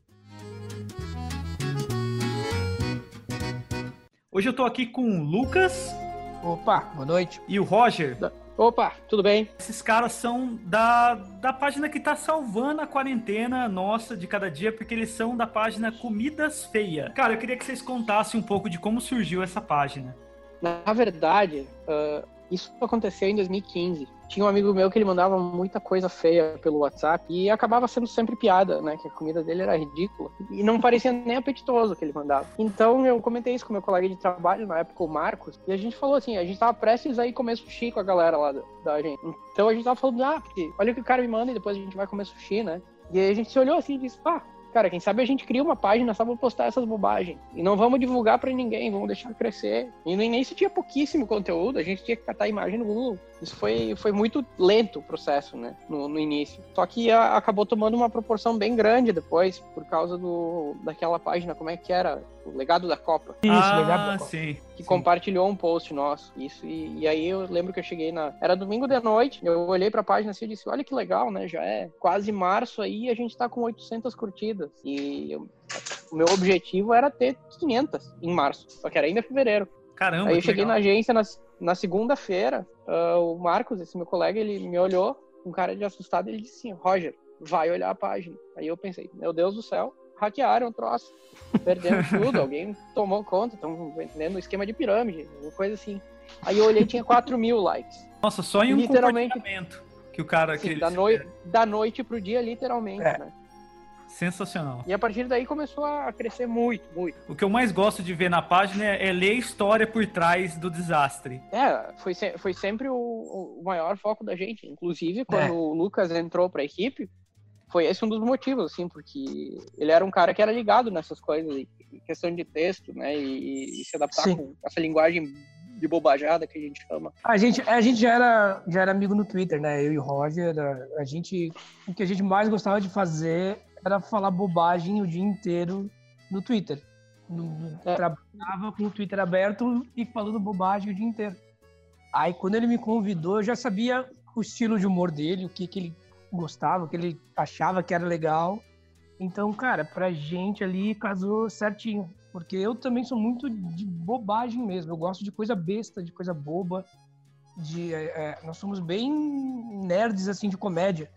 Hoje eu tô aqui com o Lucas Opa, boa noite. e o Roger. Opa, tudo bem? Esses caras são da, da página que tá salvando a quarentena nossa de cada dia, porque eles são da página Comidas Feia. Cara, eu queria que vocês contassem um pouco de como surgiu essa página. Na verdade, ah, isso aconteceu em 2015. Tinha um amigo meu que ele mandava muita coisa feia pelo WhatsApp e acabava sendo sempre piada, né? Que a comida dele era ridícula e não parecia nem apetitoso o que ele mandava. Então eu comentei isso com meu colega de trabalho na época, o Marcos, e a gente falou assim: a gente tava prestes a ir comer sushi com a galera lá da, da gente. Então a gente tava falando, ah, porque olha o que o cara me manda e depois a gente vai comer sushi, né? E aí a gente se olhou assim e disse, ah, cara, quem sabe a gente cria uma página só pra postar essas bobagens. E não vamos divulgar pra ninguém, vamos deixar crescer. E no início tinha pouquíssimo conteúdo, a gente tinha que catar a imagem no Google. Isso foi, foi muito lento o processo, né, no, no início. Só que a- acabou tomando uma proporção bem grande depois, por causa do, daquela página, como é que era? O legado da Copa Isso, legado da ah, Copa. sim. que sim. compartilhou um post nosso. Isso, e, e aí eu lembro que eu cheguei na. Era domingo de noite, eu olhei pra página assim e disse: Olha que legal, né? Já é quase março aí e a gente tá com 800 curtidas. E eu- o meu objetivo era ter 500 em março, só que era ainda fevereiro. Caramba, aí eu que cheguei legal. na agência na, na segunda-feira, ah, o Marcos, esse meu colega, ele me olhou, com cara de assustado, ele disse assim: Roger, vai olhar a página. Aí eu pensei: Meu Deus do céu. Hackearam o troço, perdemos *laughs* tudo, alguém tomou conta, estão vendendo um esquema de pirâmide, uma coisa assim. Aí eu olhei tinha 4 mil likes. Nossa, só em um Literalmente. que o cara... Assim, que da, noi da noite pro dia, literalmente, É. né? Sensacional. E a partir daí começou a crescer muito, muito. O que eu mais gosto de ver na página é, é ler a história por trás do desastre. É, foi, se- foi sempre o, o maior foco da gente. Inclusive, quando É. o Lucas entrou pra equipe, foi esse um dos motivos, assim, porque ele era um cara que era ligado nessas coisas, em questão de texto, né, e, e se adaptar Sim. com essa linguagem de bobajada que a gente chama. A gente, a gente já, era, já era amigo no Twitter, né? Eu e o Roger. A, a gente, o que a gente mais gostava de fazer era falar bobagem o dia inteiro no Twitter. No, no- É. Trabalhava com o Twitter aberto e falando bobagem o dia inteiro. Aí quando ele me convidou, eu já sabia o estilo de humor dele, o que, que ele gostava, o que ele achava que era legal. Então, cara, pra gente ali casou certinho. Porque eu também sou muito de bobagem mesmo. Eu gosto de coisa besta, de coisa boba. De, é, é, nós somos bem nerds, assim, de comédia.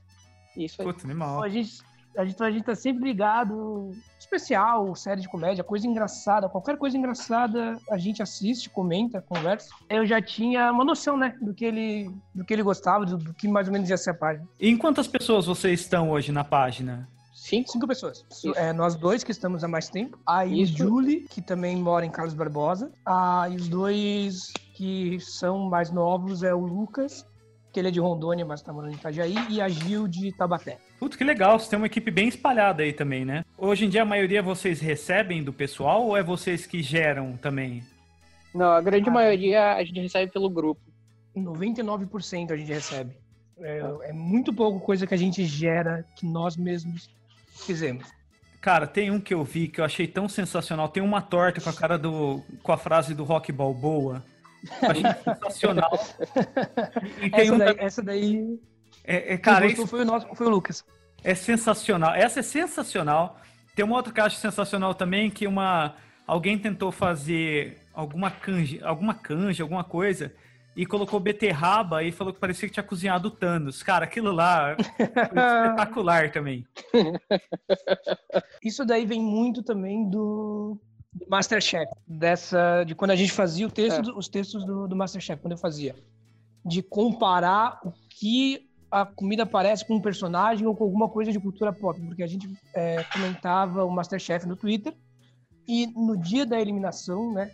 Isso aí. Então, animal. a gente, a gente, a gente tá sempre ligado. Especial, série de comédia, coisa engraçada. Qualquer coisa engraçada a gente assiste, comenta, conversa. Eu já tinha uma noção, né? Do que ele, do que ele gostava, do, do que mais ou menos ia ser a página. E em quantas pessoas vocês estão hoje na página? Cinco? Cinco pessoas. Isso. É, nós dois que estamos há mais tempo. Aí Isso. o Julie, que também mora em Carlos Barbosa. Ah, e os dois que são mais novos é o Lucas, que ele é de Rondônia, mas tá morando em Itajaí, e a Gil de Tabaté. Putz, que legal, você tem uma equipe bem espalhada aí também, né? Hoje em dia a maioria vocês recebem do pessoal ou é vocês que geram também? Não, a grande Ah. maioria a gente recebe pelo grupo. 99% a gente recebe. É, é muito pouco coisa que a gente gera que nós mesmos fizemos. Cara, tem um que eu vi que eu achei tão sensacional. Tem uma torta com a cara do. com a frase do Rock Balboa. Achei sensacional. Essa um. daí, essa daí É, é, cara, esse foi o nosso, foi o Lucas. é sensacional. Essa é sensacional. Tem uma outra que eu acho sensacional também, que uma. Alguém tentou fazer alguma canja, alguma canja, alguma coisa, e colocou beterraba e falou que parecia que tinha cozinhado o Thanos. Cara, aquilo lá foi *laughs* espetacular também. Isso daí vem muito também do, do Masterchef, dessa de quando a gente fazia o texto, É. os textos do, do Masterchef, quando eu fazia, de comparar o que a comida parece com um personagem ou com alguma coisa de cultura pop, porque a gente é, comentava o Masterchef no Twitter e no dia da eliminação, né,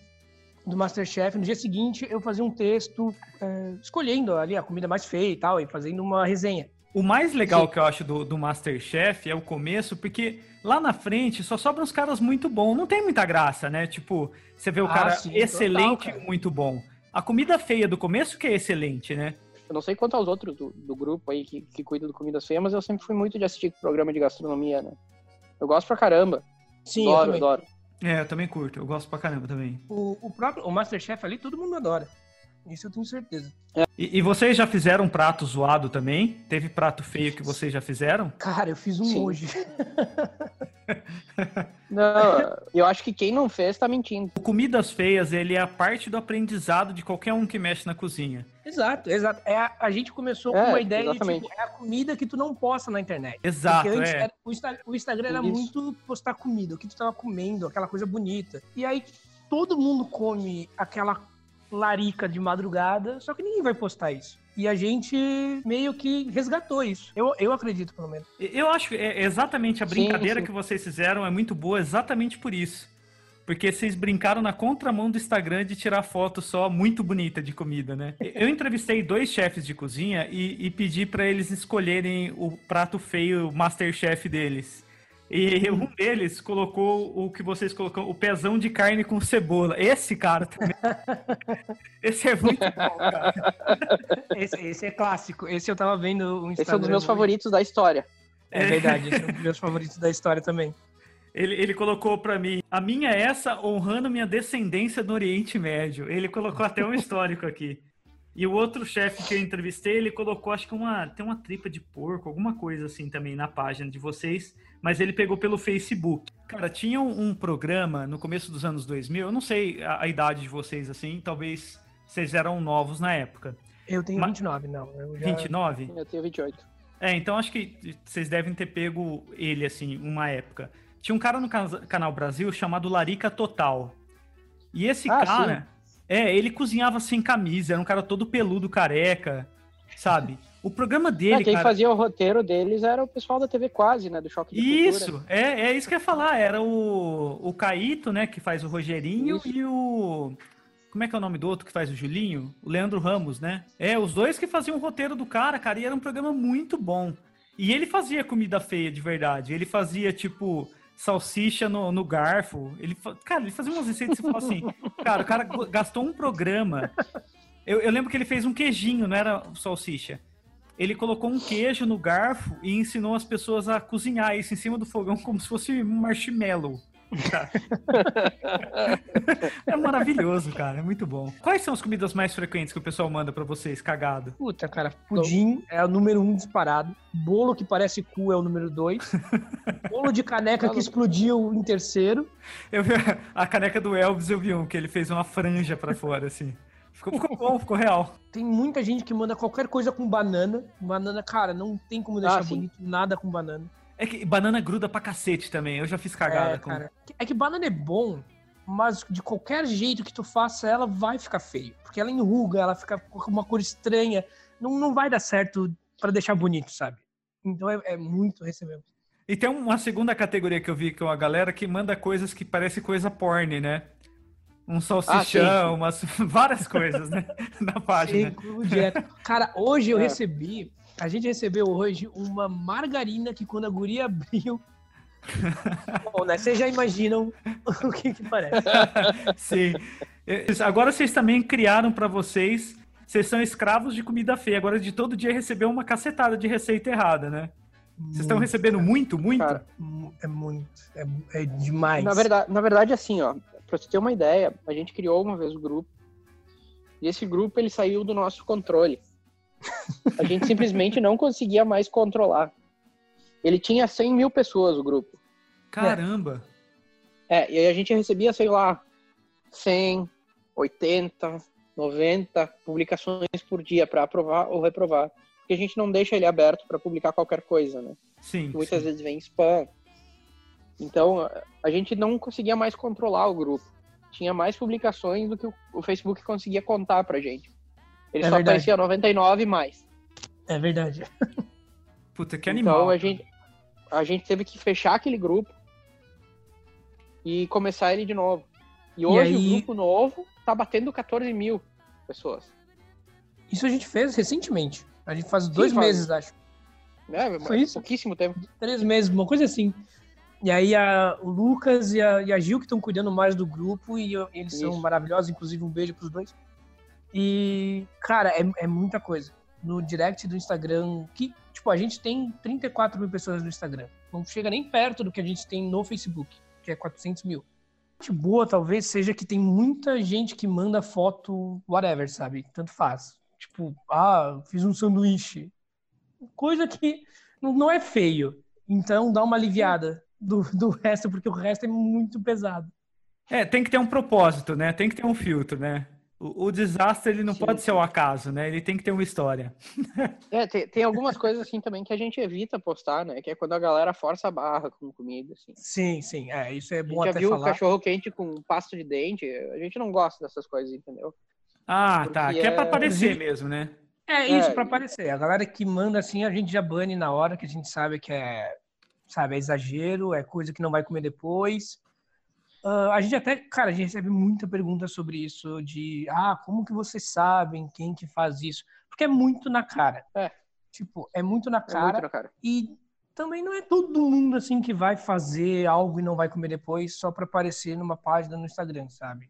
do Masterchef, no dia seguinte eu fazia um texto é, escolhendo ali a comida mais feia e tal e fazendo uma resenha. O mais legal Sim. que eu acho do, do Masterchef é o começo, porque lá na frente só sobram uns caras muito bons. Não tem muita graça, né? Tipo, você vê o Ah, cara sim, excelente total, cara. muito bom. A comida feia do começo que é excelente, né? Eu não sei quanto aos outros do, do grupo aí que, que cuida do Comidas Feias, mas eu sempre fui muito de assistir programa de gastronomia, né? Eu gosto pra caramba. Sim, eu adoro, também. adoro. É, eu também curto. Eu gosto pra caramba também. O, o próprio o Masterchef ali todo mundo adora. Isso eu tenho certeza. E, e vocês já fizeram um prato zoado também? Teve prato feio que vocês já fizeram? Cara, eu fiz um Sim. hoje. *laughs* Não, eu acho que quem não fez tá mentindo. O Comidas Feias, ele é a parte do aprendizado de qualquer um que mexe na cozinha. Exato, exato. É, a, a gente começou É, com uma ideia exatamente. de tipo, é a comida que tu não posta na internet. Exato, Porque antes é. era- o, Insta- o Instagram era Isso. muito postar comida, o que tu tava comendo, aquela coisa bonita. E aí todo mundo come aquela larica de madrugada, só que ninguém vai postar isso. E a gente meio que resgatou isso. Eu, eu acredito, pelo menos. Eu acho que é exatamente a Sim, brincadeira sim. que vocês fizeram é muito boa exatamente por isso. Porque vocês brincaram na contramão do Instagram de tirar foto só muito bonita de comida, né? Eu entrevistei dois chefes de cozinha e, e pedi pra eles escolherem o prato feio Masterchef deles. E um deles colocou o que vocês colocam, o pezão de carne com cebola. Esse cara também. *laughs* Esse é muito bom, cara. Esse, esse é clássico. Esse eu tava vendo o Instagram. Esse é um dos meus favoritos da história. É verdade, esse é um dos meus favoritos da história também. Ele, ele colocou pra mim, a minha é essa honrando minha descendência do Oriente Médio. Ele colocou até um histórico aqui. E o outro chefe que eu entrevistei, ele colocou, acho que uma, tem uma tripa de porco, alguma coisa assim também na página de vocês, mas ele pegou pelo Facebook. Cara, tinha um, programa no começo dos anos 2000, eu não sei a, a idade de vocês assim, talvez vocês eram novos na época. Eu tenho Ma- 29, não. Eu já... 29? Eu tenho 28. É, então acho que vocês devem ter pego ele, assim, uma época. Tinha um cara no Canal Brasil chamado Larica Total. E esse Ah, cara, É, ele cozinhava sem camisa, era um cara todo peludo, careca, sabe? O programa dele, É, quem cara... fazia o roteiro deles era o pessoal da TV Quase, né? Do Choque de Isso, Cultura. é, é isso que eu ia falar. Era o, o Caíto, né, que faz o Rogerinho, Isso. e o. Como é que é o nome do outro que faz o Julinho? O Leandro Ramos, né? É, os dois que faziam o roteiro do cara, cara, e era um programa muito bom. E ele fazia comida feia de verdade. Ele fazia, tipo, salsicha no, no garfo. Ele, cara, ele fazia umas receitas você fala assim, cara, o cara gastou um programa. Eu, eu lembro que ele fez um queijinho, não era salsicha. Ele colocou um queijo no garfo e ensinou as pessoas a cozinhar isso em cima do fogão como se fosse um marshmallow. *laughs* É maravilhoso, cara. É muito bom. Quais são as comidas mais frequentes que o pessoal manda pra vocês, cagado? Puta, cara, pudim é o número um disparado. Bolo que parece cu é o número dois. *laughs* Bolo de caneca que explodiu em terceiro. Eu vi a caneca do Elvis, eu vi um, que ele fez uma franja pra fora, assim. Ficou, ficou bom, ficou real. Tem muita gente que manda qualquer coisa com banana. Banana, cara, não tem como deixar Ah, bonito nada com banana. É que banana gruda pra cacete também. Eu já fiz cagada é, com. cara. É que banana é bom, mas de qualquer jeito que tu faça, ela vai ficar feio. Porque ela enruga, ela fica com uma cor estranha. Não, não vai dar certo pra deixar bonito, sabe? Então é, é muito recebendo. E tem uma segunda categoria que eu vi que é uma galera que manda coisas que parece coisa porn, né? Um salsichão, umas *laughs* várias coisas, né? *laughs* Na página. Direto. Cara, hoje eu É. recebi, a gente recebeu hoje uma margarina que quando a guria abriu. *laughs* Bom, né? Vocês já imaginam *laughs* o que que parece. *laughs* Sim. Eh, Agora vocês também criaram pra vocês. Vocês são escravos de comida feia. Agora de todo dia receber uma cacetada de receita errada, né? Vocês estão recebendo muito, muito? Cara, É muito. É, é demais. Na verdade, na verdade, assim, ó, pra você ter uma ideia, a gente criou uma vez o grupo, e esse grupo ele saiu do nosso controle. A gente simplesmente não conseguia mais controlar. Ele tinha 100 mil pessoas, o grupo. Caramba! É, e aí a gente recebia, sei lá, 100, 80, 90 publicações por dia para aprovar ou reprovar. Porque a gente não deixa ele aberto para publicar qualquer coisa, né? Sim. muitas sim. vezes vem spam. Então, a- gente não conseguia mais controlar o grupo. Tinha mais publicações do que o, o Facebook conseguia contar pra gente. Ele É só verdade. aparecia 99 mais. É verdade. *laughs* Puta, que animal. Então, a gente, a gente teve que fechar aquele grupo e começar ele de novo. E hoje aí- o grupo novo tá batendo 14 mil pessoas. Isso a gente fez recentemente. A gente faz dois faz. meses, acho. É, Foi isso? pouquíssimo tempo. Três meses, uma coisa assim. E aí a, o Lucas e a, e a Gil que estão cuidando mais do grupo e eu- eles são Isso. maravilhosos, inclusive um beijo pros dois. E, cara, é, é muita coisa. No direct do Instagram, que, tipo, a gente tem 34 mil pessoas no Instagram. Não chega nem perto do que a gente tem no Facebook, que é 400 mil. Parte boa, talvez, seja que tem muita gente que manda foto, whatever, sabe? Tanto faz. Tipo, ah, fiz um sanduíche. Coisa que não não é feio. Então dá uma aliviada do, do resto, porque o resto é muito pesado. É, tem que ter um propósito, né? Tem que ter um filtro, né? O, o desastre, ele não Sim. pode ser o acaso, né? Ele tem que ter uma história. *laughs* É, tem, tem algumas coisas assim também que a gente evita postar, né? Que é quando a galera força a barra com comida, assim. Sim, sim. É, isso é A bom gente já até viu falar. cachorro quente com pasta de dente. A gente não gosta dessas coisas, entendeu? Ah, tá. Porque Que é pra é- aparecer mesmo, né? É isso É, pra e- aparecer. A galera que manda assim, a gente já bane na hora, que a gente sabe que é, sabe, é exagero, é coisa que não vai comer depois. Ah, a gente até, cara, a gente recebe muita pergunta sobre isso, de ah, como que vocês sabem quem que faz isso? Porque é muito na cara. É. Tipo, é muito na É muito cara. na cara. E também não é todo mundo assim que vai fazer algo e não vai comer depois só pra aparecer numa página no Instagram, sabe?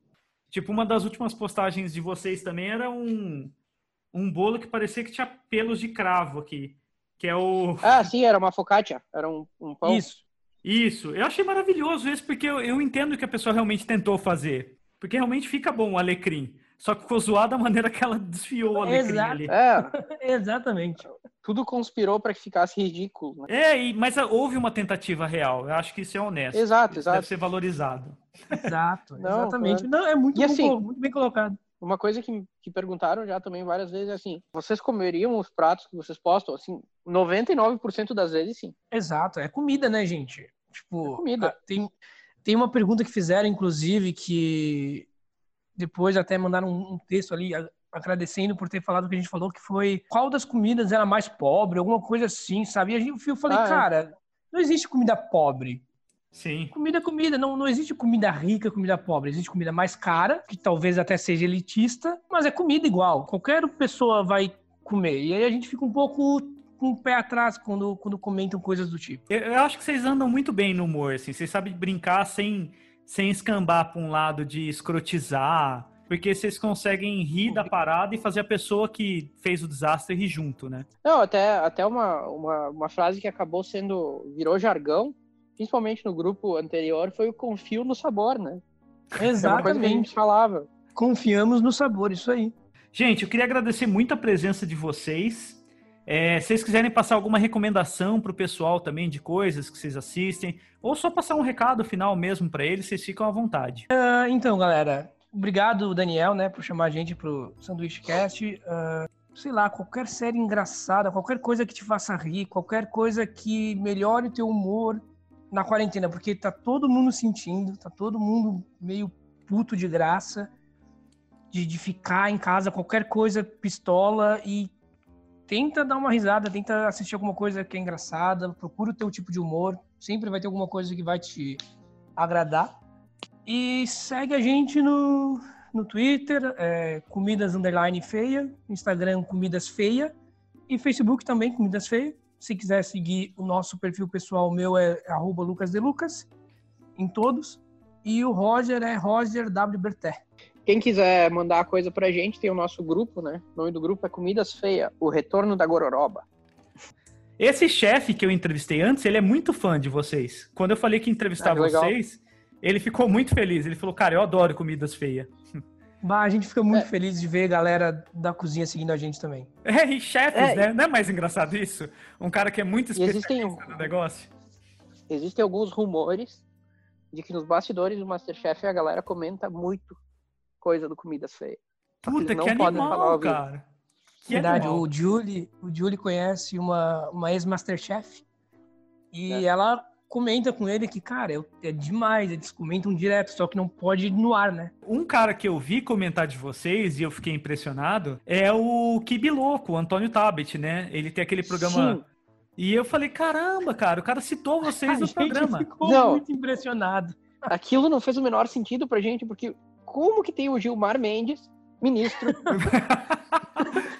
Tipo, uma das últimas postagens de vocês também era um, um bolo que parecia que tinha pelos de cravo aqui. Que é o. Ah, sim, era uma focaccia. Era um, um pão. Isso. Isso. Eu achei maravilhoso isso, porque eu, eu entendo que a pessoa realmente tentou fazer. Porque realmente fica bom o alecrim. Só que ficou zoado a maneira que ela *laughs* desfiou o alecrim Exato. ali. É, *laughs* Exatamente. tudo conspirou para que ficasse ridículo. Né? É, e- mas houve uma tentativa real. Eu acho que isso é honesto. Exato, Isso exato. Deve ser valorizado. Exato, Não, exatamente. claro. Não, é muito, E bom assim- muito bem colocado. Uma coisa que, que perguntaram já também várias vezes é assim: vocês comeriam os pratos que vocês postam? Assim, 99% das vezes sim. Exato, é comida, né, gente? Tipo, É comida. tem, tem uma pergunta que fizeram, inclusive, que depois até mandaram um, texto ali agradecendo por ter falado o que a gente falou, que foi qual das comidas era mais pobre, alguma coisa assim, sabe? E a gente, eu falei, Ah, é. cara, não existe comida pobre. Sim. Comida é comida, não, não existe comida rica, comida pobre. Existe comida mais cara, que talvez até seja elitista, mas é comida igual. Qualquer pessoa vai comer. E aí a gente fica um pouco com o pé atrás quando, quando comentam coisas do tipo. Eu, eu acho que vocês andam muito bem no humor, assim. Vocês sabem brincar sem, sem escambar pra um lado de escrotizar. Porque vocês conseguem rir da parada e fazer a pessoa que fez o desastre rir junto, né? Não, até, até uma, uma, uma frase que acabou sendo. virou jargão, principalmente no grupo anterior, foi o confio no sabor, né? É uma coisa que a gente Exatamente. falava. Confiamos no sabor, isso aí. Gente, eu queria agradecer muito a presença de vocês. É, se vocês quiserem passar alguma recomendação pro pessoal também de coisas que vocês assistem, ou só passar um recado final mesmo pra eles, vocês ficam à vontade. Ah, então, galera, obrigado, Daniel, né, por chamar a gente pro Sanduíche Cast. Ah, sei lá, qualquer série engraçada, qualquer coisa que te faça rir, qualquer coisa que melhore o teu humor na quarentena, porque tá todo mundo sentindo, tá todo mundo meio puto de graça de, de ficar em casa, qualquer coisa pistola e tenta dar uma risada, tenta assistir alguma coisa que é engraçada, procura o teu tipo de humor, sempre vai ter alguma coisa que vai te agradar. E segue a gente no, no Twitter, é, Comidas Underline Feia, Instagram Comidas Feia e Facebook também Comidas Feia. Se quiser seguir o nosso perfil pessoal, o meu é arroba Lucas de Lucas, em todos. E o Roger é Roger W. Berté. Quem quiser mandar coisa pra gente, tem o nosso grupo, né? O nome do grupo é Comidas Feia, o Retorno da Gororoba. Esse chefe que eu entrevistei antes, ele é muito fã de vocês. Quando eu falei que ia entrevistar Ah, vocês, ele ficou muito feliz. Ele falou, cara, eu adoro comidas feias. Bah, a gente fica muito É. feliz de ver a galera da cozinha seguindo a gente também. *laughs* É, e chefes, É, né? Não é mais engraçado isso? Um cara que é muito E existem- especialista no negócio. Existem alguns rumores de que nos bastidores do Masterchef a galera comenta muito coisa do Comidas Feia. Puta, eles que não podem falar animal, vivo. cara. Que Verdade, animal. o Julie, o Julie conhece uma, uma ex-Masterchef e É. ela comenta com ele que, cara, é, é demais, eles comentam direto, só que não pode ir no ar, né? Um cara que eu vi comentar de vocês e eu fiquei impressionado é o Kibi Louco, o Antônio Tabet, né? Ele tem aquele programa. Sim. E eu falei, caramba, cara, o cara citou vocês *laughs* a no gente programa. ficou Não. muito impressionado. Aquilo não fez o menor sentido pra gente, porque como que tem o Gilmar Mendes, ministro, *laughs*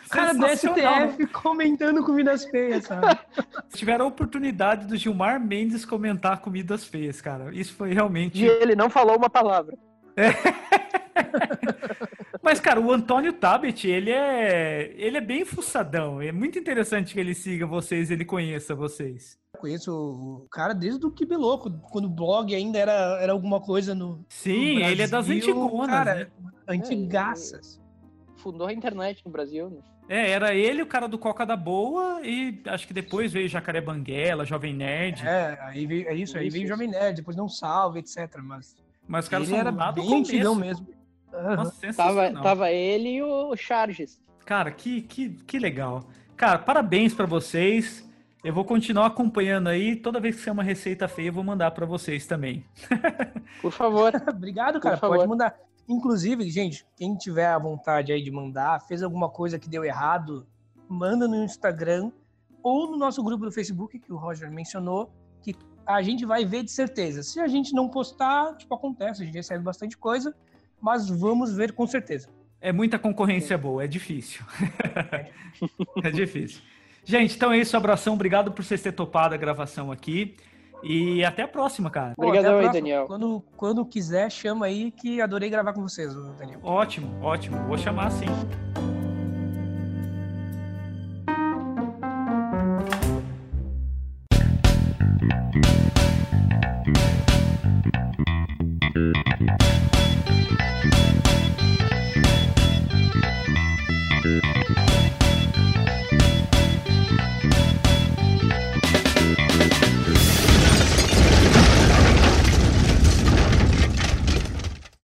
Cara do Sensacional, né? STF comentando comidas feias, sabe? *laughs* Tiveram a oportunidade do Gilmar Mendes comentar comidas feias, cara. Isso foi realmente. e ele não falou uma palavra. *laughs* Mas, cara, o Antônio Tabet, ele é. Ele é bem fuçadão. É muito interessante que ele siga vocês, ele conheça vocês. Eu conheço o cara desde o Que Louco, quando o blog ainda era, era alguma coisa no. Sim, no ele é das antigonas, cara, né? Antigaças. Fundou a internet no Brasil, né? É, era ele, o cara do Coca da Boa, e acho que depois veio Jacaré Banguela, Jovem Nerd. É, aí veio, é isso, aí Isso, veio. Jovem Nerd, depois não salve, etc. Mas Mas os caras ele são era lá do começo. mesmo. Nossa, Tava, sensacional. tava ele e o Charges. Cara, que, que, que legal. Cara, parabéns pra vocês. Eu vou continuar acompanhando aí. Toda vez que sair uma receita feia, eu vou mandar pra vocês também. *laughs* Por favor. *laughs* Obrigado, cara. Favor. Pode mandar. Inclusive, gente, quem tiver a vontade aí de mandar, fez alguma coisa que deu errado, manda no Instagram ou no nosso grupo do Facebook, que o Roger mencionou, que a gente vai ver de certeza. Se a gente não postar, tipo, acontece, a gente recebe bastante coisa, mas vamos ver com certeza. É muita concorrência boa, é difícil. *laughs* é difícil. Gente, então é isso, abração. Obrigado por vocês terem topado a gravação aqui. E até a próxima, cara. A aí. Daniel. Quando, quando quiser, chama aí, que adorei gravar com vocês, Daniel. Ótimo, ótimo. Vou chamar sim.